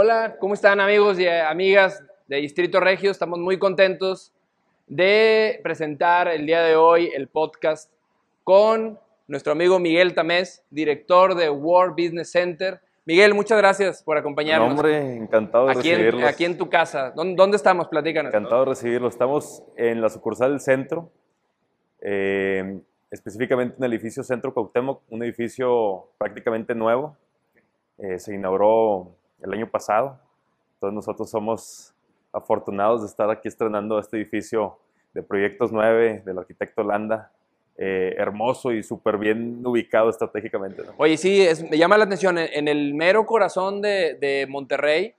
Hola, ¿cómo están amigos y eh, amigas de Distrito Regio? Estamos muy contentos de presentar el día de hoy el podcast con nuestro amigo Miguel Tamés, director de World Business Center. Miguel, muchas gracias por acompañarnos. hombre, encantado de aquí recibirlos. En, aquí en tu casa. ¿Dónde, estamos? Platícanos. Encantado de recibirlos. Estamos en la sucursal del centro, eh, específicamente en el edificio Centro Cuauhtémoc, un edificio prácticamente nuevo. Eh, se inauguró el año pasado. Entonces nosotros somos afortunados de estar aquí estrenando este edificio de Proyectos 9 del arquitecto Landa. Eh, hermoso y súper bien ubicado estratégicamente. Oye, sí, me llama la atención, en, el mero corazón de, de, Monterrey,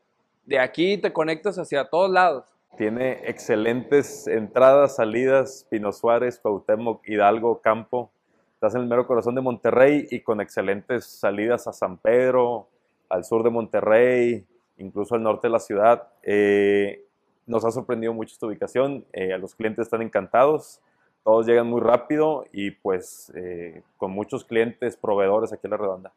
de aquí te conectas hacia todos lados. Tiene excelentes entradas, salidas, Pino Suárez, Cuauhtémoc, Hidalgo, Campo. Estás en el mero corazón de Monterrey y con excelentes salidas a San Pedro, al sur de Monterrey, incluso al norte de la ciudad. Eh, nos ha sorprendido mucho esta ubicación, eh, los clientes están encantados, todos llegan muy rápido y pues eh, con muchos clientes, proveedores aquí en la redonda.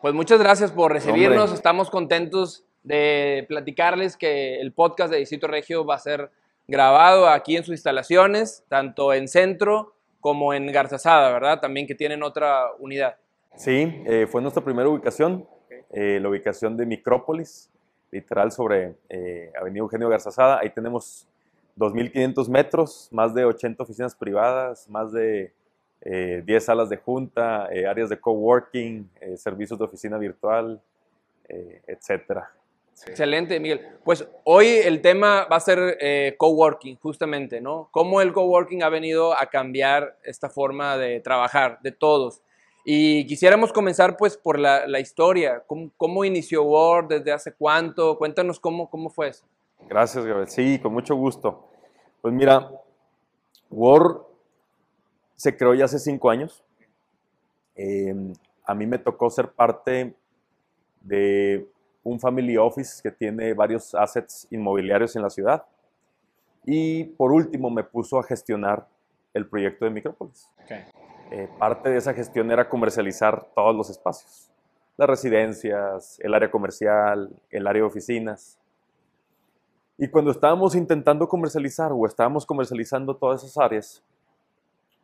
Pues muchas gracias por recibirnos, estamos contentos de platicarles que el podcast de Distrito Regio va a ser grabado aquí en sus instalaciones, tanto en Centro como en Garzazada, ¿verdad? También que tienen otra unidad. Sí, fue nuestra primera ubicación. Eh, la ubicación de Micrópolis, literal sobre eh, Avenida Eugenio Garzazada. Ahí tenemos 2.500 metros, más de 80 oficinas privadas, más de 10 eh, salas de junta, áreas de coworking, servicios de oficina virtual, etcétera. Excelente, Miguel. Pues hoy el tema va a ser coworking, justamente, ¿no? Cómo el coworking ha venido a cambiar esta forma de trabajar de todos. Y quisiéramos comenzar pues por la, la historia, ¿Cómo, ¿Cómo, inició Word, desde hace cuánto, cuéntanos cómo, cómo fue eso. Gracias, Gabriel. Sí, con mucho gusto. Pues mira, Word se creó ya hace cinco años. Em, a mí me tocó ser parte de un family office que tiene varios assets inmobiliarios en la ciudad. Y por último me puso a gestionar el proyecto de Micrópolis. Okay. Eh, parte de esa gestión era comercializar todos los espacios, las residencias, el área comercial, el área de oficinas. Y cuando estábamos intentando comercializar o estábamos comercializando todas esas áreas,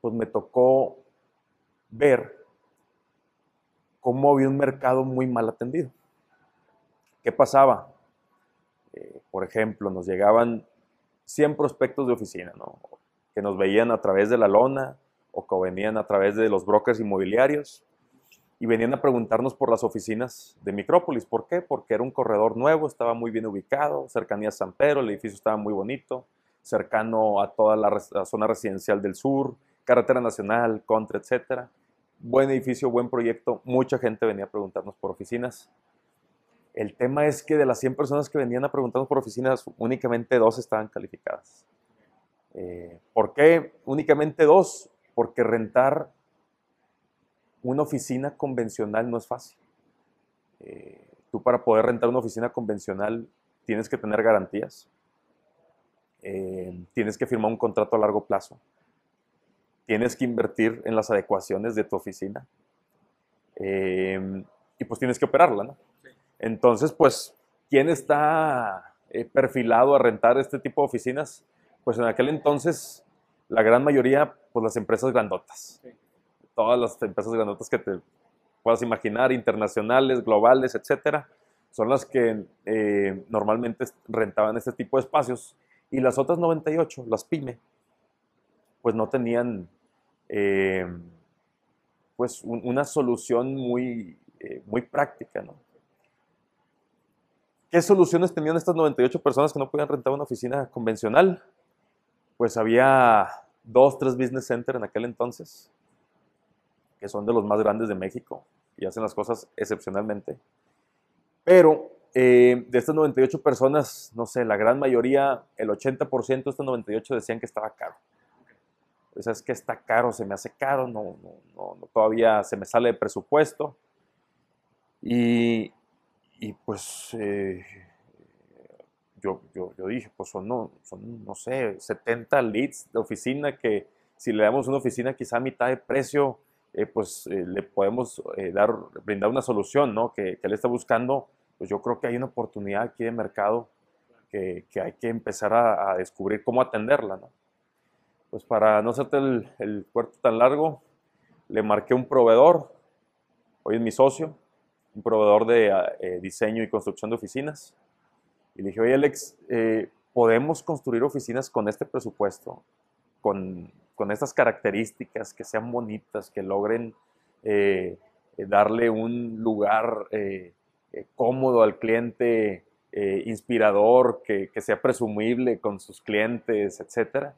pues me tocó ver cómo había un mercado muy mal atendido. ¿Qué pasaba? Eh, por ejemplo, nos llegaban 100 prospectos de oficina, ¿no? que nos veían a través de la lona, o que venían a través de los brokers inmobiliarios y venían a preguntarnos por las oficinas de Micrópolis. ¿Por qué? Porque era un corredor nuevo, estaba muy bien ubicado, cercanía a San Pedro, el edificio estaba muy bonito, cercano a toda la, zona residencial del sur, carretera nacional, contra, etcétera. Buen edificio, buen proyecto, mucha gente venía a preguntarnos por oficinas. El tema es que de las 100 personas que venían a preguntarnos por oficinas, únicamente dos estaban calificadas. Eh, ¿Por qué únicamente dos? Porque rentar una oficina convencional no es fácil. Eh, tú para poder rentar una oficina convencional tienes que tener garantías, eh, tienes que firmar un contrato a largo plazo, tienes que invertir en las adecuaciones de tu oficina eh, y pues tienes que operarla, ¿no? Entonces, pues, ¿quién está perfilado a rentar este tipo de oficinas? Pues en aquel entonces la gran mayoría, pues las empresas grandotas. Todas las empresas grandotas que te puedas imaginar, internacionales, globales, etcétera, son las que eh, normalmente rentaban este tipo de espacios. Y las otras 98, las pyme, pues no tenían eh, pues una solución muy, eh, muy práctica, ¿no? ¿Qué soluciones tenían estas 98 personas que no podían rentar una oficina convencional? pues había dos, tres business centers en aquel entonces, que son de los más grandes de México y hacen las cosas excepcionalmente. Pero eh, de estas 98 personas, no sé, la gran mayoría, el 80% de estas 98 decían que estaba caro. O sea, es que está caro, se me hace caro, no, no, no, todavía se me sale de presupuesto. Y, y pues eh, yo, yo, yo dije, pues son no, son, no sé, 70 leads de oficina que si le damos una oficina quizá a mitad de precio, eh, pues eh, le podemos eh, dar, brindar una solución, ¿no? Que, que, él está buscando pues yo creo que hay una oportunidad aquí de mercado que, que hay que empezar a, a, descubrir cómo atenderla, ¿no? Pues para no hacerte el, el puerto tan largo, le marqué un proveedor, hoy es mi socio, un proveedor de eh, diseño y construcción de oficinas. Y le dije, oye Alex, eh, podemos construir oficinas con este presupuesto, con, con, estas características, que sean bonitas, que logren eh, darle un lugar eh, cómodo al cliente, eh, inspirador, que, que, sea presumible con sus clientes, etcétera.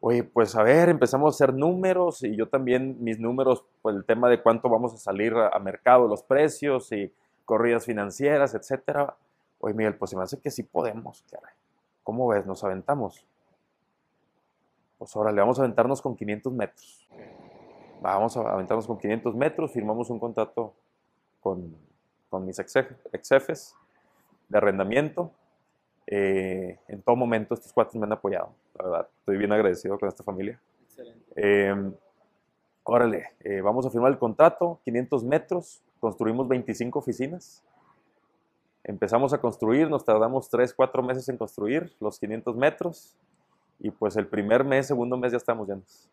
Oye, pues a ver, empezamos a hacer números y yo también mis números, pues el tema de cuánto vamos a salir a, a mercado, los precios y corridas financieras, etcétera. Oye, Miguel, pues se me hace que sí podemos, caray. ¿Cómo ves? ¿Nos aventamos? Pues ahora le vamos a aventarnos con 500 metros. Vamos a aventarnos con 500 metros, firmamos un contrato con, con mis ex, ex jefes de arrendamiento. Eh, en todo momento estos cuatro me han apoyado, la verdad. Estoy bien agradecido con esta familia. Excelente. Eh, órale, eh, vamos a firmar el contrato, 500 metros, construimos 25 oficinas. Empezamos a construir, nos tardamos 3, 4 meses en construir los 500 metros y pues el primer mes, segundo mes ya estamos llenos.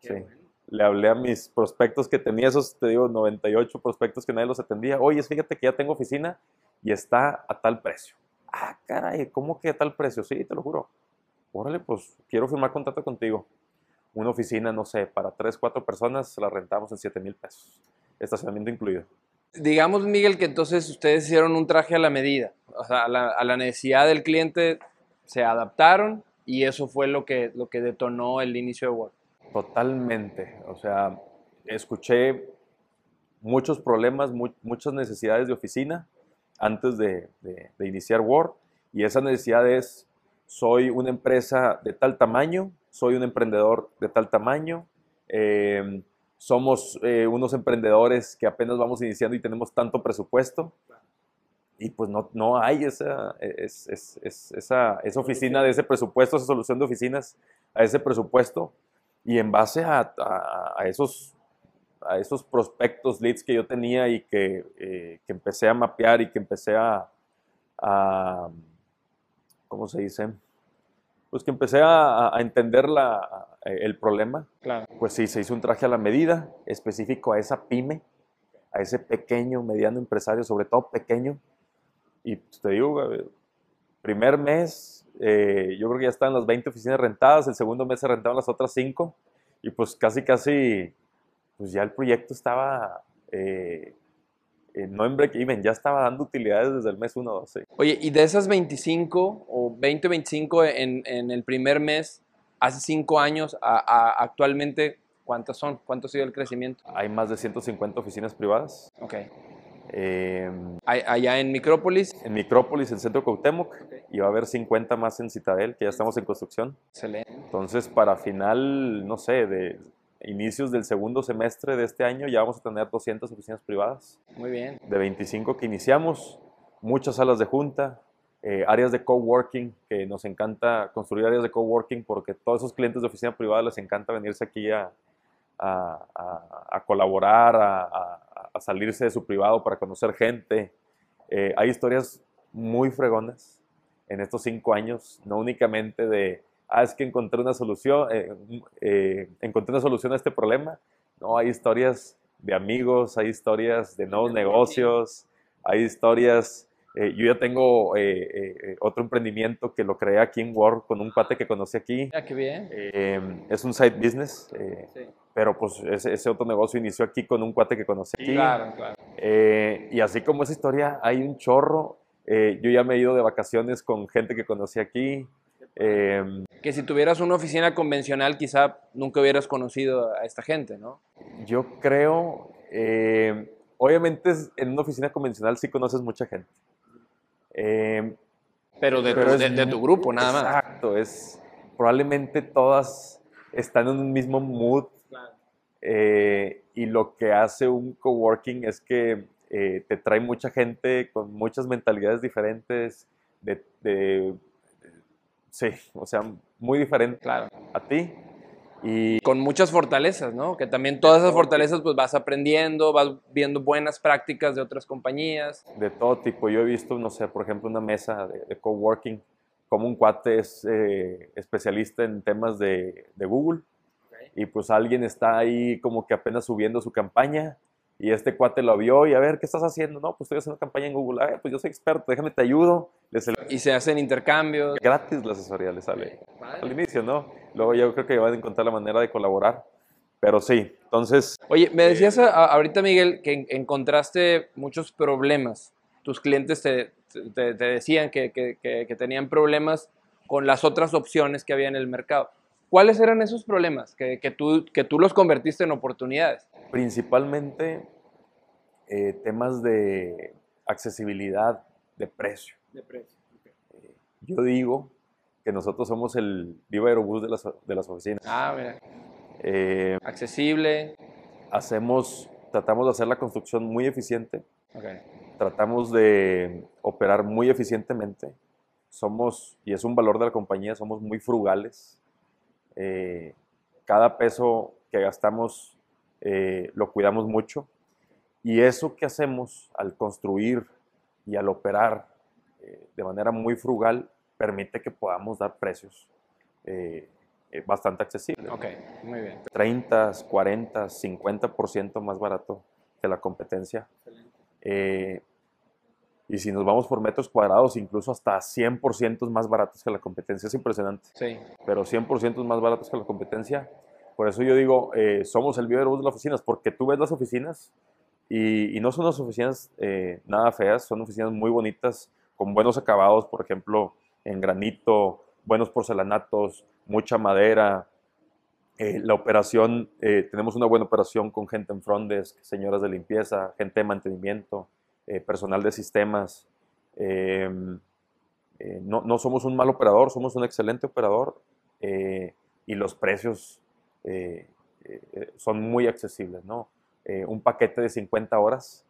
Sí. Bueno. Le hablé a mis prospectos que tenía, esos, te digo, 98 prospectos que nadie los atendía. Oye, fíjate que ya tengo oficina y está a tal precio. Ah, caray, ¿cómo que a tal precio? Sí, te lo juro. Órale, pues quiero firmar contrato contigo. Una oficina, no sé, para 3, 4 personas la rentamos en 7 mil pesos. Estacionamiento incluido. Digamos, Miguel, que entonces ustedes hicieron un traje a la medida, o sea, a la, a la, necesidad del cliente se adaptaron y eso fue lo que, lo que detonó el inicio de Word. Totalmente, o sea, escuché muchos problemas, mu muchas necesidades de oficina antes de, de, de iniciar Word y esa necesidad es, soy una empresa de tal tamaño, soy un emprendedor de tal tamaño, eh, somos eh, unos emprendedores que apenas vamos iniciando y tenemos tanto presupuesto. Y pues no, no hay esa, es, es, es, esa, esa oficina de ese presupuesto, esa solución de oficinas a ese presupuesto. Y en base a, a, a esos, a esos prospectos, leads que yo tenía y que, eh, que empecé a mapear y que empecé a, a ¿cómo se dice? Pues que empecé a, a entender la, el problema. Claro. Pues sí, se hizo un traje a la medida, específico a esa pyme, a ese pequeño, mediano empresario, sobre todo pequeño. Y pues, te digo, primer mes, eh, yo creo que ya estaban las 20 oficinas rentadas, el segundo mes se rentaban las otras 5, y pues casi, casi, pues ya el proyecto estaba, eh, no en break-even, ya estaba dando utilidades desde el mes 1 2. Sí. Oye, y de esas 25 o 20 25 en, en el primer mes, hace cinco años a, a, actualmente, ¿cuántas son? ¿Cuánto ha sido el crecimiento? Hay más de 150 oficinas privadas. Ok. Eh, Allá en Micrópolis. En Micrópolis, en Centro Cuauhtémoc, okay. y va a haber 50 más en Citadel, que ya estamos en construcción. Excelente. Entonces, para final, no sé, de inicios del segundo semestre de este año, ya vamos a tener 200 oficinas privadas. Muy bien. De 25 que iniciamos, muchas salas de junta, eh, áreas de coworking, que nos encanta construir áreas de coworking porque todos esos clientes de oficina privada les encanta venirse aquí a, a, a, a colaborar, a, salirse de su privado para conocer gente. Eh, hay historias muy fregonas en estos cinco años, no únicamente de, ah, es que encontré una solución, eh, eh, encontré una solución a este problema. No, hay historias de amigos, hay historias de nuevos negocios, hay historias eh, yo ya tengo eh, eh, otro emprendimiento que lo creé aquí en Word con un cuate que conocí aquí. Ah, qué bien. Em, es un side business, sí. pero pues ese, ese, otro negocio inició aquí con un cuate que conocí aquí. Claro, claro. y así como esa historia, hay un chorro. yo ya me he ido de vacaciones con gente que conocí aquí. Em, que si tuvieras una oficina convencional, quizá nunca hubieras conocido a esta gente, ¿no? Yo creo, obviamente en una oficina convencional sí conoces mucha gente. Eh, pero de, pero tu, de, de tu, grupo, nada exacto, más. Exacto, es probablemente todas están en un mismo mood. Claro. Eh, y lo que hace un coworking es que eh, te trae mucha gente con muchas mentalidades diferentes, de, de sí, o sea, muy diferente claro. a ti. Y con muchas fortalezas, ¿no? Que también todas esas fortalezas pues vas aprendiendo, vas viendo buenas prácticas de otras compañías. De todo tipo. Yo he visto, no sé, por ejemplo, una mesa de, coworking, como un cuate es eh, especialista en temas de, de Google. Y pues alguien está ahí como que apenas subiendo su campaña y este cuate lo vio y a ver, ¿qué estás haciendo? No, pues estoy haciendo campaña en Google. A ver, pues yo soy experto, déjame te ayudo. Y se hacen intercambios. Gratis la asesoría le sale al inicio, ¿no? Luego yo creo que van a encontrar la manera de colaborar. Pero sí, entonces... Oye, me decías ahorita, Miguel, que encontraste muchos problemas. Tus clientes te, te, decían que, que, que, tenían problemas con las otras opciones que había en el mercado. ¿Cuáles eran esos problemas que, tú, que tú los convertiste en oportunidades? Principalmente eh, temas de accesibilidad de precio. De precio. Eh, yo digo que nosotros somos el Viva Aerobús de las, de las oficinas. Ah, mira. Eh, Accesible. Hacemos, tratamos de hacer la construcción muy eficiente. Tratamos de operar muy eficientemente. Somos, y es un valor de la compañía, somos muy frugales. cada peso que gastamos eh, lo cuidamos mucho. Y eso que hacemos al construir y al operar eh, de manera muy frugal permite que podamos dar precios eh, bastante accesibles. Ok, muy bien. 30, 40, 50% más barato que la competencia. y si nos vamos por metros cuadrados, incluso hasta 100% más baratos que la competencia. Es impresionante. Sí. Pero 100% más baratos que la competencia por eso yo digo, eh, somos el vivo de las oficinas, porque tú ves las oficinas y, no son unas oficinas eh, nada feas, son oficinas muy bonitas, con buenos acabados, por ejemplo, en granito, buenos porcelanatos, mucha madera. Eh, la operación, tenemos una buena operación con gente en front señoras de limpieza, gente de mantenimiento, personal de sistemas. Em, no, no, somos un mal operador, somos un excelente operador y los precios eh, eh, son muy accesibles, ¿no? Eh, un paquete de 50 horas,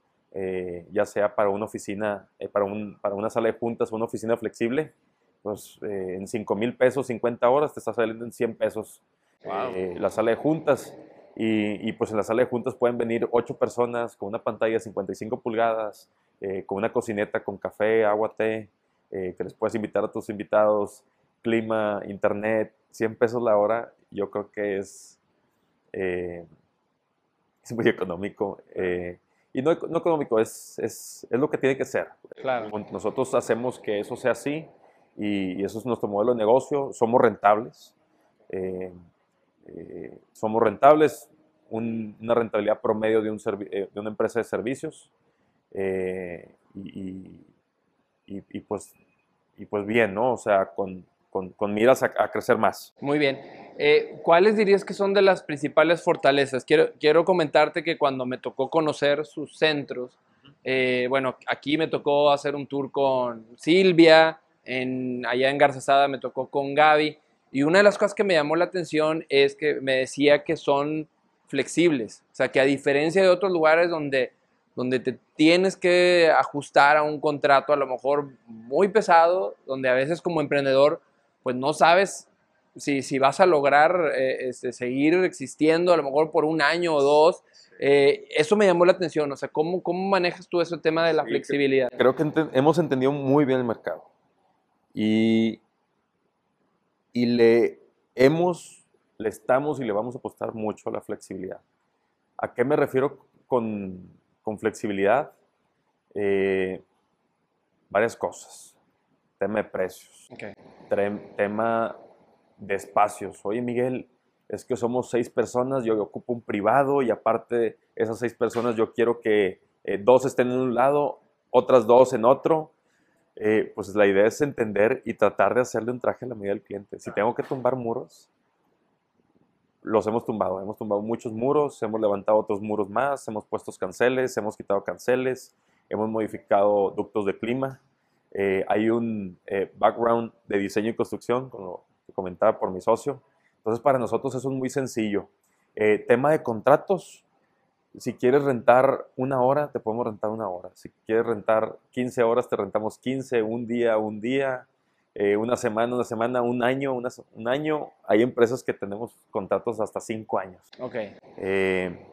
ya sea para una oficina, para, un, para una sala de juntas o una oficina flexible, pues en 5 mil pesos, 50 horas, te está saliendo en 100 pesos la sala de juntas. Y, y, pues en la sala de juntas pueden venir 8 personas con una pantalla de 55 pulgadas, con una cocineta con café, agua, té, que les puedes invitar a tus invitados, clima, internet, 100 pesos la hora yo creo que es, eh, es muy económico. Eh, y no, no económico, es, es, es, lo que tiene que ser. Claro. Nosotros hacemos que eso sea así y, eso es nuestro modelo de negocio. Somos rentables. Eh, somos rentables, una rentabilidad promedio de, un de, una empresa de servicios. Y, y, pues, y pues bien, ¿no? O sea, con, con, con miras a, a, crecer más. Muy bien. Eh, ¿Cuáles dirías que son de las principales fortalezas? Quiero, quiero comentarte que cuando me tocó conocer sus centros, eh, bueno, aquí me tocó hacer un tour con Silvia, en, allá en Garzazada me tocó con Gaby, y una de las cosas que me llamó la atención es que me decía que son flexibles, o sea, que a diferencia de otros lugares donde, donde te tienes que ajustar a un contrato a lo mejor muy pesado, donde a veces como emprendedor pues no sabes si, si vas a lograr eh, este, seguir existiendo a lo mejor por un año o dos. Eh, eso me llamó la atención, o sea, ¿cómo, cómo manejas tú ese tema de la flexibilidad? Creo que hemos entendido muy bien el mercado y, y le hemos, le estamos y le vamos a apostar mucho a la flexibilidad. ¿A qué me refiero con, con flexibilidad? Eh, varias cosas. Tema de precios. Tema de espacios. Oye, Miguel, es que somos seis personas, yo ocupo un privado y aparte esas seis personas yo quiero que eh, dos estén en un lado, otras dos en otro. Eh, pues la idea es entender y tratar de hacerle un traje a la medida del cliente. Si tengo que tumbar muros, los hemos tumbado. Hemos tumbado muchos muros, hemos levantado otros muros más, hemos puesto canceles, hemos quitado canceles, hemos modificado ductos de clima. Eh, hay un background de diseño y construcción, como comentaba por mi socio. Entonces, para nosotros eso es muy sencillo. Eh, tema de contratos, si quieres rentar una hora, te podemos rentar una hora. Si quieres rentar 15 horas, te rentamos 15, un día, un día. eh, una semana, una semana, un año, un año. Hay empresas que tenemos contratos hasta cinco años. Ok. Eh,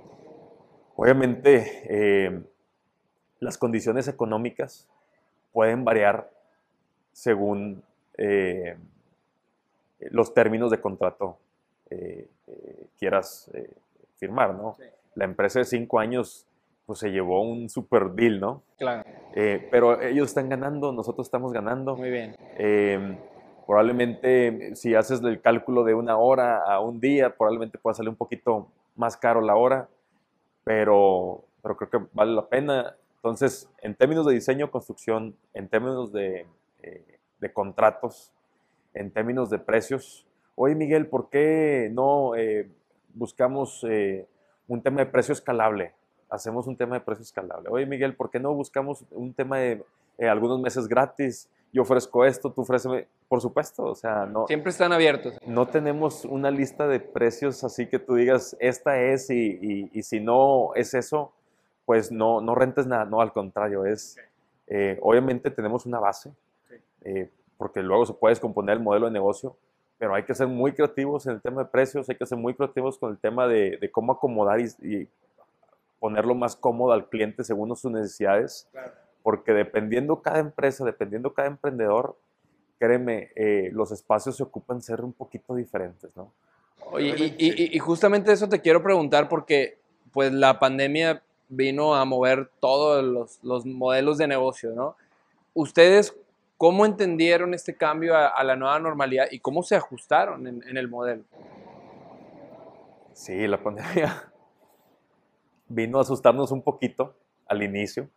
obviamente, eh, las condiciones económicas pueden variar según los términos de contrato quieras firmar, ¿no? La empresa de cinco años pues se llevó un super deal, ¿no? Claro. Eh, pero ellos están ganando, nosotros estamos ganando. Muy bien. Em, probablemente si haces el cálculo de una hora a un día, probablemente pueda salir un poquito más caro la hora, pero, pero creo que vale la pena. Entonces, en términos de diseño, construcción, en términos de, eh, de contratos, en términos de precios, oye Miguel, ¿por qué no eh, buscamos un tema de precio escalable? hacemos un tema de precio escalable. Oye, Miguel, ¿por qué no buscamos un tema de eh, algunos meses gratis? Yo ofrezco esto, tú ofréceme. Por supuesto, o sea, no. Siempre están abiertos. No tenemos una lista de precios así que tú digas, esta es, y, y, si no es eso, pues no, no rentes nada. No, al contrario, es. Eh, obviamente tenemos una base, eh, porque luego se puede descomponer el modelo de negocio, pero hay que ser muy creativos en el tema de precios, hay que ser muy creativos con el tema de, de cómo acomodar y, y, ponerlo más cómodo al cliente según sus necesidades, porque dependiendo cada empresa, dependiendo cada emprendedor, créeme, eh, los espacios se ocupan ser un poquito diferentes, ¿no? Oye, y, justamente eso te quiero preguntar porque pues la pandemia vino a mover todos los, modelos de negocio, ¿no? ¿Ustedes cómo entendieron este cambio a, la nueva normalidad y cómo se ajustaron en, en el modelo? Sí, la pandemia vino a asustarnos un poquito al inicio.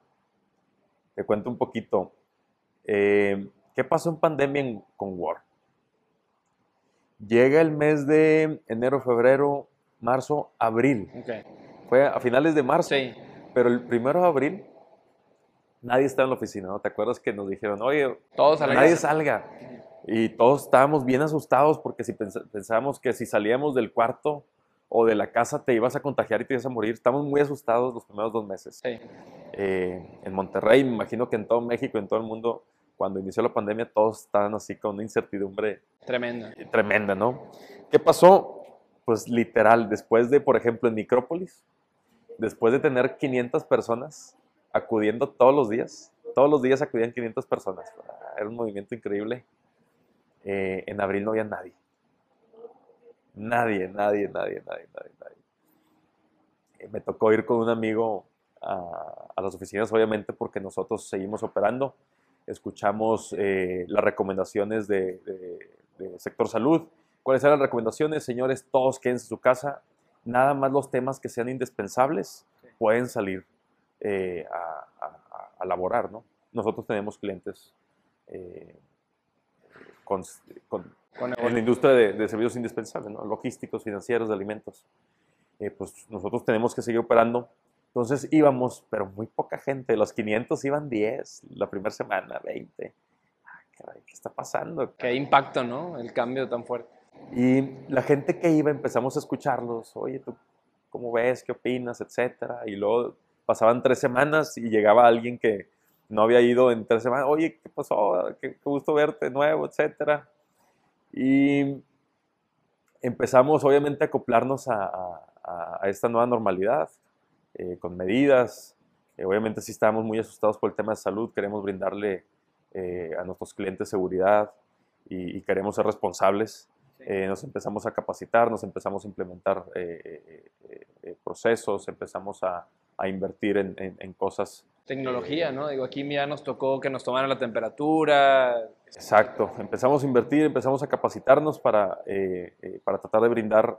Te cuento un poquito. Eh, ¿Qué pasó en pandemia con Word? Llega el mes de enero, febrero, marzo, abril. Fue a finales de marzo. Sí. Pero el primero de abril nadie estaba en la oficina, ¿no? ¿Te acuerdas que nos dijeron, oye, todos nadie salga? Y todos estábamos bien asustados porque si pensábamos que si salíamos del cuarto o de la casa te ibas a contagiar y te ibas a morir. Estamos muy asustados los primeros dos meses. Sí. Eh, en Monterrey, me imagino que en todo México, en todo el mundo, cuando inició la pandemia, todos estaban así con una incertidumbre tremenda. Tremenda, ¿no? ¿Qué pasó? Pues literal, después de, por ejemplo, en Micrópolis, después de tener 500 personas acudiendo todos los días, todos los días acudían 500 personas. Era un movimiento increíble. Eh, en abril no había nadie. Nadie, nadie, nadie, nadie, nadie, nadie. Eh, me tocó ir con un amigo a, las oficinas, obviamente, porque nosotros seguimos operando. Escuchamos eh, las recomendaciones del de, sector salud. ¿Cuáles eran las recomendaciones? Señores, todos quédense en su casa. Nada más los temas que sean indispensables pueden salir eh, a, a, laborar, ¿no? Nosotros tenemos clientes con, con en la industria de, servicios indispensables, ¿no? logísticos, financieros, de alimentos. Eh, pues nosotros tenemos que seguir operando. Entonces íbamos, pero muy poca gente. Los 500 iban 10 la primera semana, 20. ¿Qué está pasando? Qué impacto, ¿no? El cambio tan fuerte. Y la gente que iba empezamos a escucharlos. Oye, ¿tú cómo ves? ¿Qué opinas? Etcétera. Y luego pasaban tres semanas y llegaba alguien que no había ido en tres semanas. Oye, ¿qué pasó? Qué, qué gusto verte nuevo, etcétera. Y empezamos obviamente a acoplarnos a, esta nueva normalidad, eh, con medidas. Eh, obviamente sí estábamos muy asustados por el tema de salud, queremos brindarle eh, a nuestros clientes seguridad y, queremos ser responsables. Nos empezamos a capacitar, nos empezamos a implementar procesos, empezamos a, invertir en cosas Tecnología, ¿no? Digo, aquí ya nos tocó que nos tomaran la temperatura. Exacto, empezamos a invertir, empezamos a capacitarnos para, eh, eh, para tratar de brindar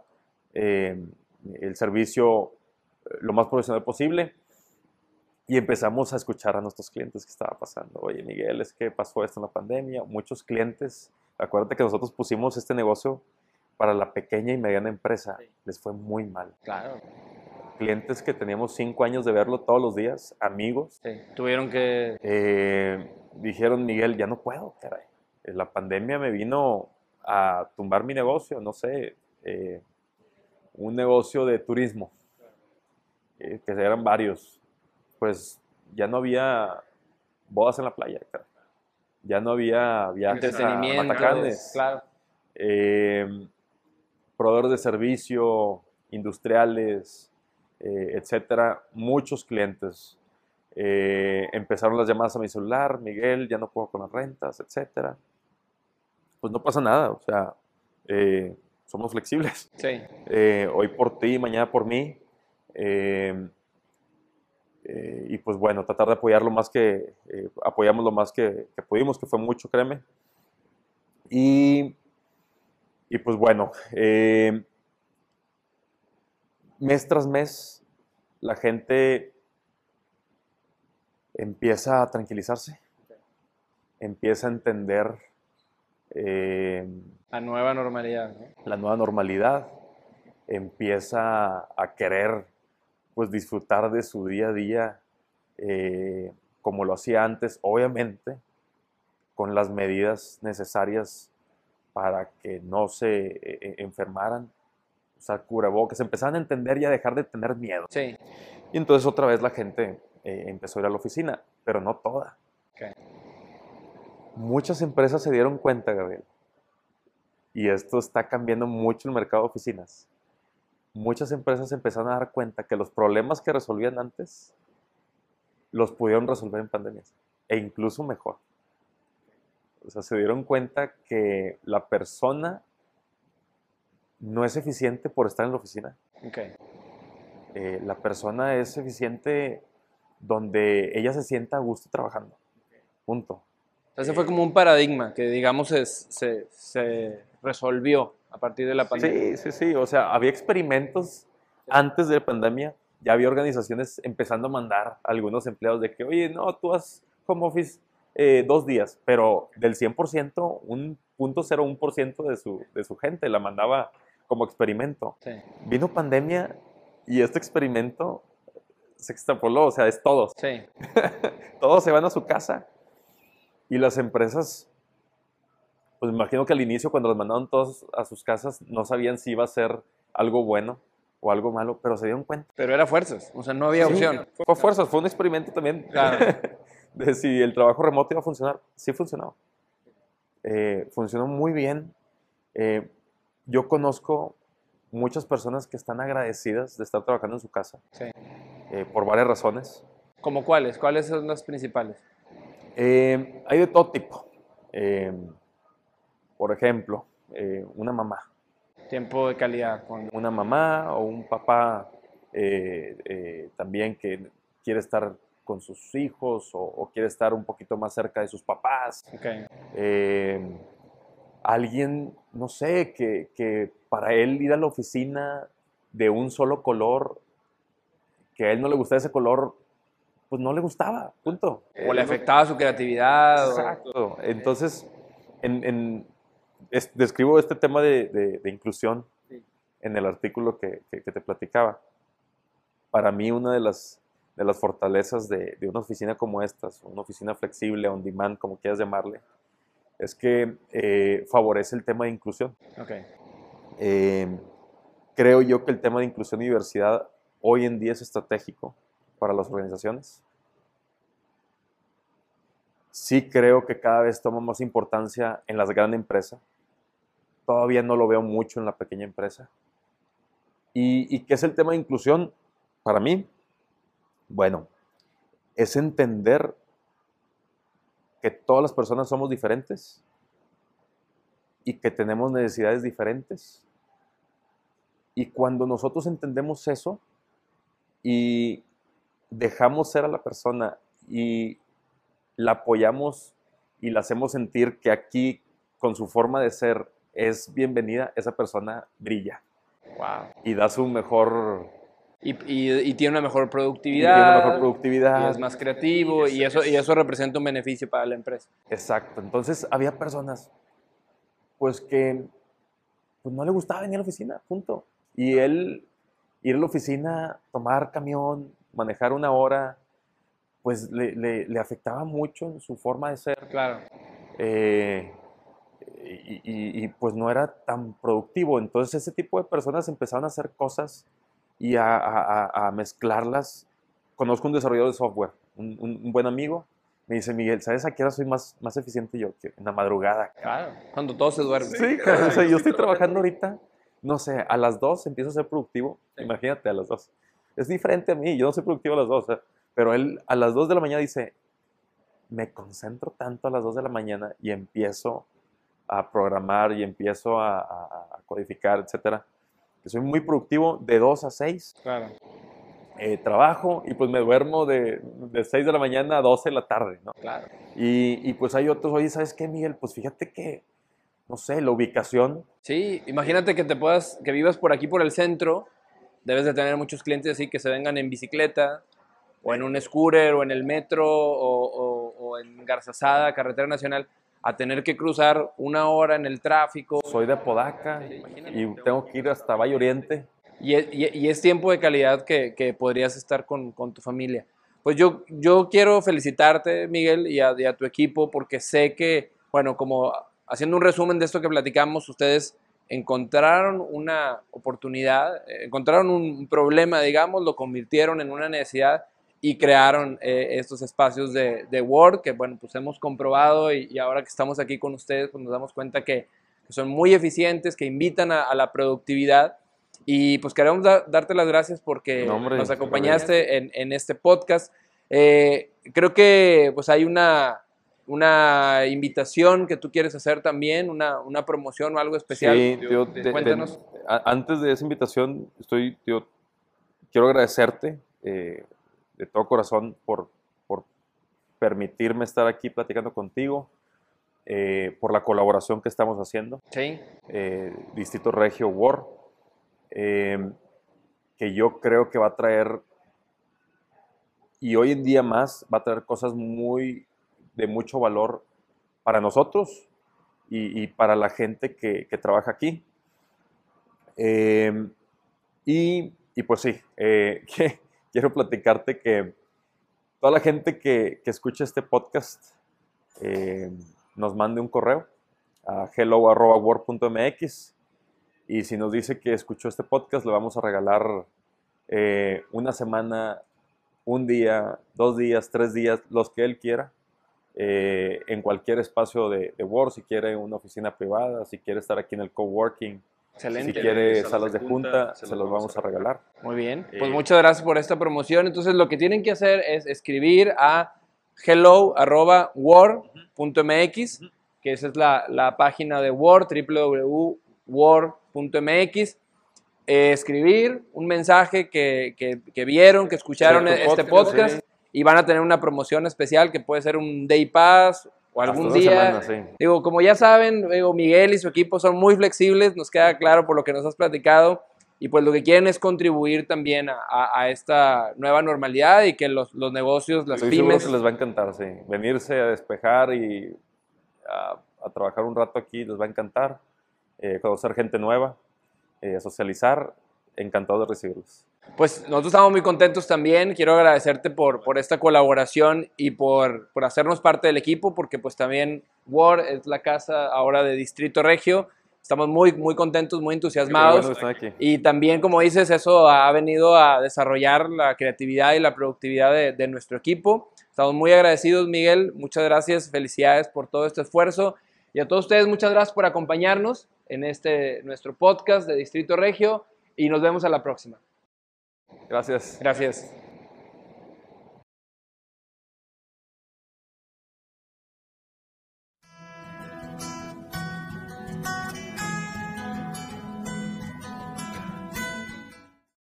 eh, el servicio lo más profesional posible y empezamos a escuchar a nuestros clientes qué estaba pasando. Oye, Miguel, es que pasó esto en la pandemia. Muchos clientes, acuérdate que nosotros pusimos este negocio para la pequeña y mediana empresa, les fue muy mal. Claro clientes que teníamos cinco años de verlo todos los días, amigos. Sí, tuvieron que... Eh, dijeron, Miguel, ya no puedo, caray. Eh, la pandemia me vino a tumbar mi negocio, no sé, eh, un negocio de turismo, que eran varios. Pues ya no había bodas en la playa, caray. Ya no había viajes a. Matacanes. Claro. eh, proveedores de servicio, industriales, eh, etcétera, muchos clientes. Eh, empezaron las llamadas a mi celular, Miguel, ya no puedo con las rentas, etcétera. Pues no pasa nada, o sea, eh, somos flexibles. Sí. Eh, hoy por ti, mañana por mí. Eh, eh, y pues bueno, tratar de apoyar lo más que, eh, apoyamos lo más que, que pudimos, que fue mucho, créeme. Y, y pues bueno, eh, mes tras mes, la gente empieza a tranquilizarse, empieza a entender eh, La nueva normalidad. ¿no? la nueva normalidad, empieza a querer pues disfrutar de su día a día eh, como lo hacía antes, obviamente con las medidas necesarias para que no se eh, eh, enfermaran, usar cubrebocas, empezaban a entender y a dejar de tener miedo. Sí. Y entonces otra vez la gente eh, empezó a ir a la oficina, pero no toda. Muchas empresas se dieron cuenta, Gabriel, y esto está cambiando mucho el mercado de oficinas. Muchas empresas empezaron a dar cuenta que los problemas que resolvían antes los pudieron resolver en pandemias, e incluso mejor. O sea, se dieron cuenta que la persona no es eficiente por estar en la oficina. Ok. Eh, la persona es eficiente donde ella se sienta a gusto trabajando. Punto. Ese fue como un paradigma que, digamos, es- se, se resolvió a partir de la pandemia. Sí, sí, sí. O sea, había experimentos antes de la pandemia. Ya había organizaciones empezando a mandar a algunos empleados de que, oye, no, tú haz home office eh, dos días, pero del 100%, un punto 0.1% de su, de su gente la mandaba como experimento. Sí. Vino pandemia y este experimento se extrapoló, o sea, es todos. Sí. todos se van a su casa. Y las empresas, pues me imagino que al inicio, cuando los mandaron todos a sus casas, no sabían si iba a ser algo bueno o algo malo, pero se dieron cuenta. Pero era fuerzas, o sea, no había Sí, opción. Fue fuerzas, fue un experimento también Claro. de si el trabajo remoto iba a funcionar. Sí funcionó. Eh, funcionó muy bien. Eh, yo conozco muchas personas que están agradecidas de estar trabajando en su casa Sí. eh, por varias razones. ¿Como cuáles? ¿Cuáles son las principales? Eh, hay de todo tipo. Por ejemplo, eh, una mamá. Tiempo de calidad. con- Una mamá o un papá eh, eh, también que quiere estar con sus hijos o, o quiere estar un poquito más cerca de sus papás. Ok. Eh, alguien, no sé, que, que para él ir a la oficina de un solo color, que a él no le gustaba ese color, pues no le gustaba, punto. O le afectaba su creatividad. o- Exacto. Entonces, en, en- es- describo este tema de, de- de inclusión Sí. en el artículo que, que- que te platicaba. Para mí, una de las, de las fortalezas de, de una oficina como estas, una oficina flexible, on demand, como quieras llamarle, es que eh, favorece el tema de inclusión. Eh, creo yo que el tema de inclusión y diversidad hoy en día es estratégico para las organizaciones. Sí creo que cada vez toma más importancia en las grandes empresas. Todavía no lo veo mucho en la pequeña empresa. ¿Y, qué es el tema de inclusión para mí? Bueno, es entender que todas las personas somos diferentes y que tenemos necesidades diferentes. Y cuando nosotros entendemos eso y dejamos ser a la persona y la apoyamos y la hacemos sentir que aquí, con su forma de ser, es bienvenida, esa persona brilla Wow. y da su mejor, Y, y- y tiene una mejor y productividad. tiene una mejor productividad. y es más creativo y eso, y eso representa un beneficio para la empresa. Exacto. Entonces había personas, pues que pues, no le gustaba venir a la oficina, punto. Y él ir a la oficina, tomar camión, manejar una hora, pues le, le- le afectaba mucho en su forma de ser. Claro. eh, y, y- y, pues no era tan productivo. Entonces ese tipo de personas empezaron a hacer cosas y a, a- a- a mezclarlas. Conozco un desarrollador de software, un, buen amigo. Me dice Miguel, ¿sabes a qué hora soy más, más eficiente yo? Que en la madrugada. Claro, cuando todos se duermen. Sí, o sea, yo estoy trabajando ahorita, no sé, a las 2 empiezo a ser productivo. Imagínate, a las 2. Es diferente a mí, yo no soy productivo a las 2. pero él a las 2 de la mañana dice, me concentro tanto a las 2 de la mañana y empiezo a programar y empiezo a, a codificar, etcétera, que soy muy productivo de 2 a 6. Claro. Eh, trabajo y pues me duermo de, de 6 de la mañana a 12 de la tarde, ¿no? Claro. Y, y, pues hay otros, oye, ¿sabes qué, Miguel? Pues fíjate que, no sé, la ubicación. Sí, imagínate que te puedas, que vivas por aquí, por el centro, debes de tener muchos clientes así que se vengan en bicicleta, o en un scooter, o en el metro, o, o, o en Garzazada, carretera nacional, a tener que cruzar una hora en el tráfico. Soy de Apodaca y tengo que ir hasta Valle Oriente y es, y es tiempo de calidad que, que podrías estar con, con, tu familia. Pues yo, yo quiero felicitarte, Miguel, y a, y a, tu equipo, porque sé que, bueno, como haciendo un resumen de esto que platicamos, ustedes encontraron una oportunidad, encontraron un problema, digamos, lo convirtieron en una necesidad y crearon eh, estos espacios de, de, Word que, bueno, pues hemos comprobado y, y, ahora que estamos aquí con ustedes, pues nos damos cuenta que, que son muy eficientes, que invitan a, a la productividad y pues queremos da darte las gracias porque no, hombre, nos acompañaste en, en, este podcast. Eh, creo que pues hay una, una invitación que tú quieres hacer también, una, una promoción o algo especial. Sí, tío, de, Cuéntanos. De, antes de esa invitación, estoy, tío, quiero agradecerte eh, de todo corazón por, por permitirme estar aquí platicando contigo. Eh, por la colaboración que estamos haciendo. Sí. Eh, Distrito Regio War eh, que yo creo que va a traer, y hoy en día más, va a traer cosas muy de mucho valor para nosotros y, y para la gente que, que trabaja aquí. Eh, y, y, pues sí, que, quiero platicarte que toda la gente que, que escucha este podcast eh, nos mande un correo a hello.word.mx y si nos dice que escuchó este podcast, le vamos a regalar eh, una semana, un día, dos días, tres días, los que él quiera, eh, en cualquier espacio de, de, Word, si quiere una oficina privada, si quiere estar aquí en el coworking, Excelente. si quiere salas, salas de junta, junta se, se los vamos a regalar. Muy bien, pues eh, muchas gracias por esta promoción. Entonces lo que tienen que hacer es escribir a hello.word.mx, que esa es la, la página de Word, www.word .mx, eh, escribir un mensaje que, que, que, vieron, que escucharon sí, este podcast, sí. y van a tener una promoción especial que puede ser un day pass o algún Hasta día. Semanas, sí. Digo, como ya saben, digo, Miguel y su equipo son muy flexibles, nos queda claro por lo que nos has platicado. Y pues lo que quieren es contribuir también a, a, a esta nueva normalidad y que los, los negocios, las Estoy pymes... les va a encantar, sí. Venirse a despejar y a, a trabajar un rato aquí les va a encantar eh, conocer gente nueva, eh, socializar. Encantado de recibirlos. Pues nosotros estamos muy contentos también. Quiero agradecerte por, por esta colaboración y por, por hacernos parte del equipo, porque pues también Word es la casa ahora de Distrito Regio. Estamos muy, muy contentos, muy entusiasmados. Bueno y también, como dices, eso ha venido a desarrollar la creatividad y la productividad de, de nuestro equipo. Estamos muy agradecidos, Miguel. Muchas gracias. Felicidades por todo este esfuerzo. Y a todos ustedes, muchas gracias por acompañarnos en este nuestro podcast de Distrito Regio y nos vemos a la próxima. Gracias. Gracias.